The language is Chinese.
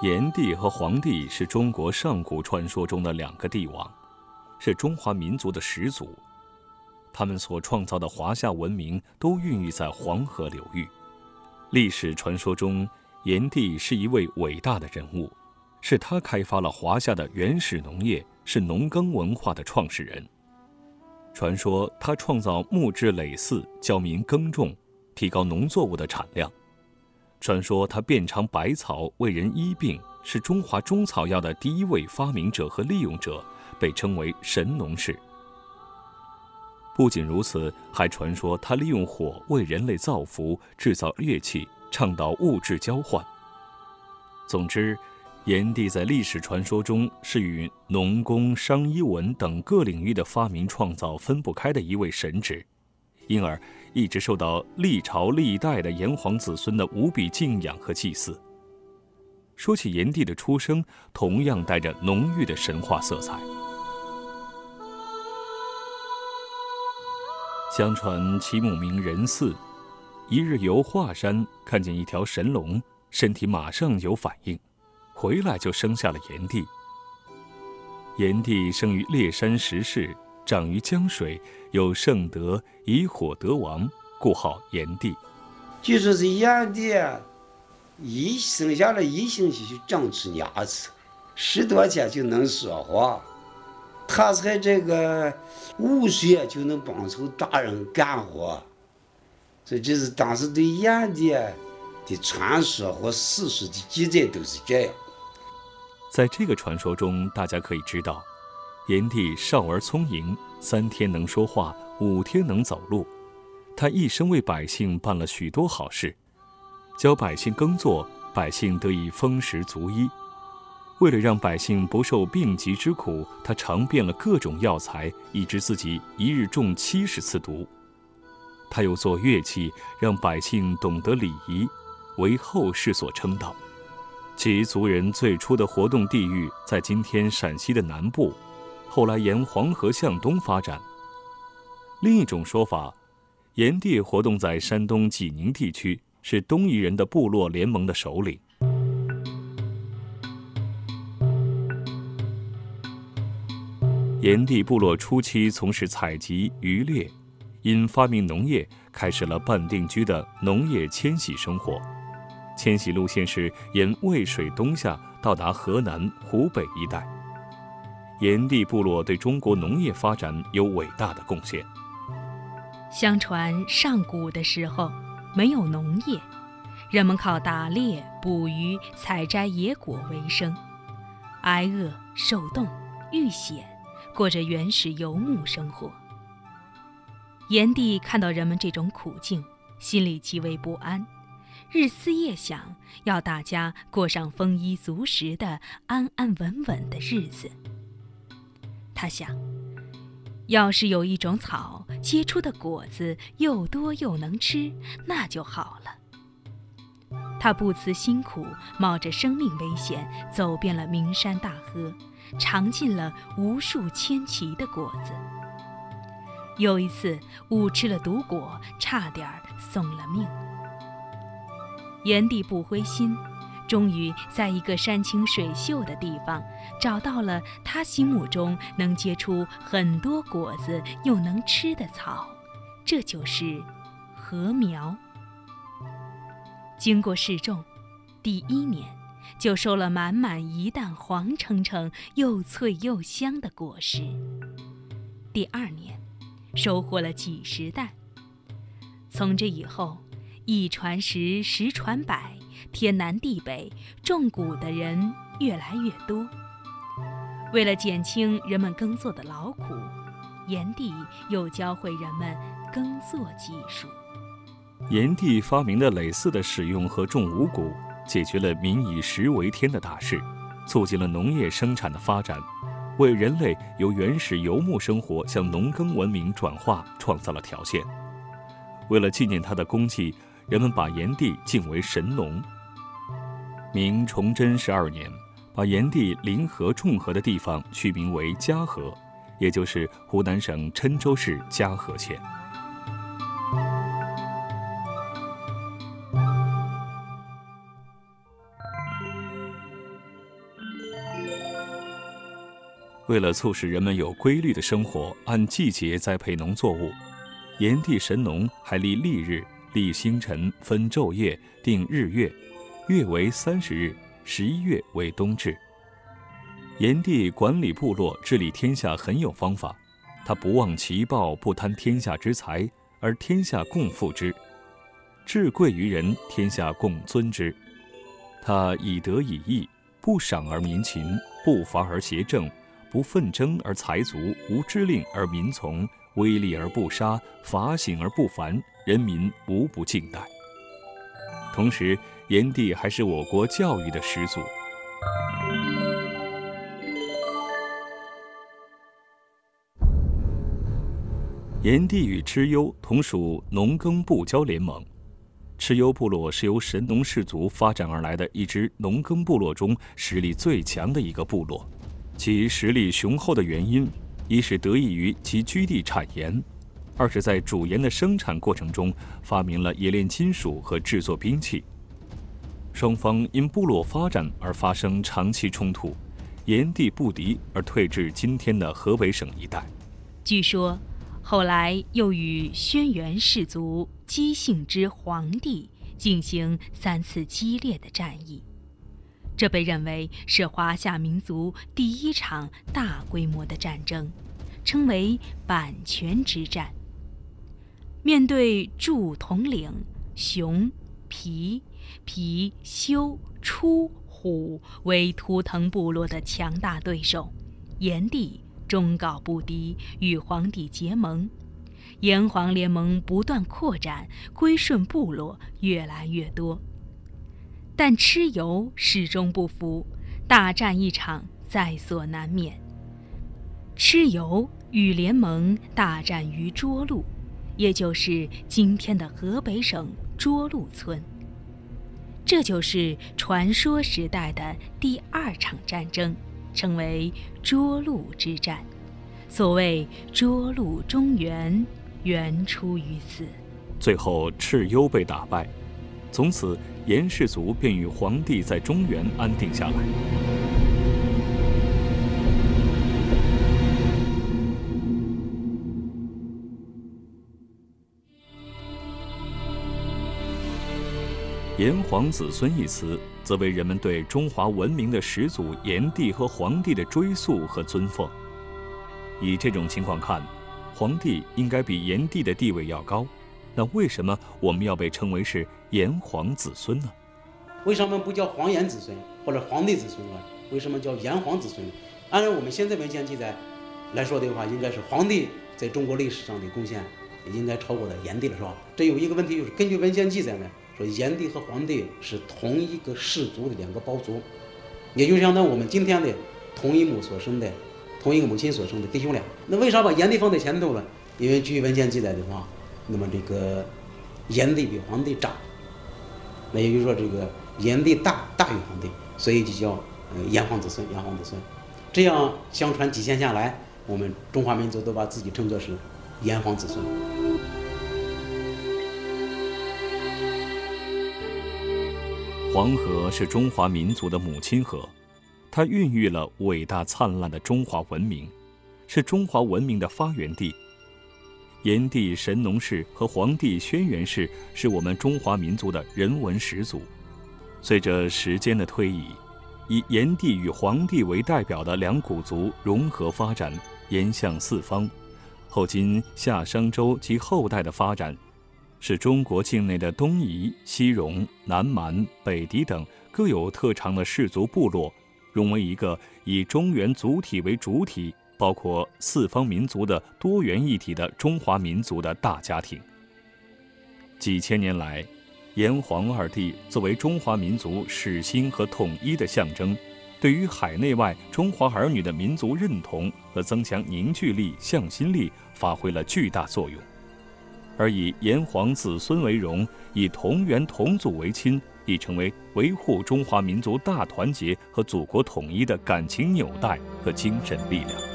炎帝和黄帝是中国上古传说中的两个帝王，是中华民族的始祖。他们所创造的华夏文明都孕育在黄河流域。历史传说中，炎帝是一位伟大的人物，是他开发了华夏的原始农业，是农耕文化的创始人。传说他创造木质耒耜，教民耕种，提高农作物的产量。传说他遍尝百草，为人医病，是中华中草药的第一位发明者和利用者，被称为神农氏。不仅如此，还传说他利用火为人类造福、制造乐器、倡导物质交换。总之，炎帝在历史传说中是与农工、商、医、文等各领域的发明创造分不开的一位神祇，因而。一直受到历朝历代的炎黄子孙的无比敬仰和祭祀。说起炎帝的出生，同样带着浓郁的神话色彩。相传其母名任嗣，一日游华山，看见一条神龙，身体马上有反应，回来就生下了炎帝。炎帝生于烈山石室。长于江水，有圣德，以火得王，故号炎帝。据说是炎帝一生下来一星期就长出牙齿，十多天就能说话。他才这个五岁就能帮助大人干活，所以这是当时对炎帝的传说和史书的记载都是这样。在这个传说中，大家可以知道。炎帝少而聪颖，三天能说话，五天能走路。他一生为百姓办了许多好事，教百姓耕作，百姓得以丰食足衣。为了让百姓不受病疾之苦，他尝遍了各种药材，以致自己一日中七十次毒。他又做乐器，让百姓懂得礼仪，为后世所称道。其族人最初的活动地域在今天陕西的南部。后来沿黄河向东发展。另一种说法，炎帝活动在山东济宁地区，是东夷人的部落联盟的首领。炎帝部落初期从事采集渔猎，因发明农业，开始了半定居的农业迁徙生活。迁徙路线是沿渭水东下，到达河南、湖北一带。炎帝部落对中国农业发展有伟大的贡献。相传上古的时候没有农业，人们靠打猎、捕鱼、采摘野果为生，挨饿、受冻、遇险，过着原始游牧生活。炎帝看到人们这种苦境，心里极为不安，日思夜想，要大家过上丰衣足食的安安稳稳的日子。他想，要是有一种草结出的果子又多又能吃，那就好了。他不辞辛苦，冒着生命危险，走遍了名山大河，尝尽了无数千奇的果子。有一次误吃了毒果，差点送了命。炎帝不灰心。终于在一个山清水秀的地方，找到了他心目中能结出很多果子又能吃的草，这就是禾苗。经过试种，第一年就收了满满一担黄澄澄、又脆又香的果实。第二年，收获了几十担。从这以后，一传十，十传百。天南地北，种谷的人越来越多。为了减轻人们耕作的劳苦，炎帝又教会人们耕作技术。炎帝发明的耒耜的使用和种五谷，解决了民以食为天的大事，促进了农业生产的发展，为人类由原始游牧生活向农耕文明转化创造了条件。为了纪念他的功绩。人们把炎帝敬为神农。明崇祯十二年，把炎帝临河重河的地方取名为嘉禾，也就是湖南省郴州市嘉禾县。为了促使人们有规律的生活，按季节栽培农作物，炎帝神农还立历日立星辰、分昼夜、定日月，月为三十日，十一月为冬至。炎帝管理部落、治理天下很有方法，他不忘其暴，不贪天下之财，而天下共富之；至贵于人，天下共尊之。他以德以义，不赏而民勤，不伐而邪正。不奋争而财足，无知令而民从，威力而不杀，法醒而不凡，人民无不敬戴。同时，炎帝还是我国教育的始祖。炎帝与蚩尤同属农耕部交联盟，蚩尤部落是由神农氏族发展而来的一支农耕部落中实力最强的一个部落。其实力雄厚的原因，一是得益于其居地产盐，二是在主盐的生产过程中发明了冶炼金属和制作兵器。双方因部落发展而发生长期冲突，炎帝不敌而退至今天的河北省一带。据说，后来又与轩辕氏族姬姓之黄帝进行三次激烈的战役。这被认为是华夏民族第一场大规模的战争，称为阪泉之战。面对祝统领熊、皮、皮、修、出、虎为图腾部落的强大对手，炎帝终告不敌，与黄帝结盟。炎黄联盟不断扩展，归顺部落越来越多。但蚩尤始终不服，大战一场在所难免。蚩尤与联盟大战于涿鹿，也就是今天的河北省涿鹿村。这就是传说时代的第二场战争，称为涿鹿之战。所谓涿鹿中原，原出于此。最后，蚩尤被打败。从此，炎氏族便与黄帝在中原安定下来。炎黄子孙一词，则为人们对中华文明的始祖炎帝和黄帝的追溯和尊奉。以这种情况看，黄帝应该比炎帝的地位要高。那为什么我们要被称为是炎黄子孙呢？为什么不叫黄炎子孙或者黄帝子孙呢？为什么叫炎黄子孙？按照我们现在文献记载来说的话，应该是黄帝在中国历史上的贡献应该超过了炎帝了，是吧？这有一个问题就是，根据文献记载呢，说炎帝和黄帝是同一个氏族的两个胞族，也就相当于我们今天的同一母所生的、同一个母亲所生的弟兄俩。那为啥把炎帝放在前头呢？因为据文献记载的话。那么这个炎帝比黄帝长，那也就是说这个炎帝大大于黄帝，所以就叫呃炎黄子孙，炎黄子孙。这样相传几千下来，我们中华民族都把自己称作是炎黄子孙。黄河是中华民族的母亲河，它孕育了伟大灿烂的中华文明，是中华文明的发源地。炎帝神农氏和黄帝轩辕氏是我们中华民族的人文始祖。随着时间的推移，以炎帝与黄帝为代表的两古族融合发展，延向四方。后今夏商周及后代的发展，使中国境内的东夷、西戎、南蛮、北狄等各有特长的氏族部落，融为一个以中原族体为主体。包括四方民族的多元一体的中华民族的大家庭。几千年来，炎黄二帝作为中华民族始兴和统一的象征，对于海内外中华儿女的民族认同和增强凝聚力、向心力发挥了巨大作用。而以炎黄子孙为荣，以同源同祖为亲，已成为维护中华民族大团结和祖国统一的感情纽带和精神力量。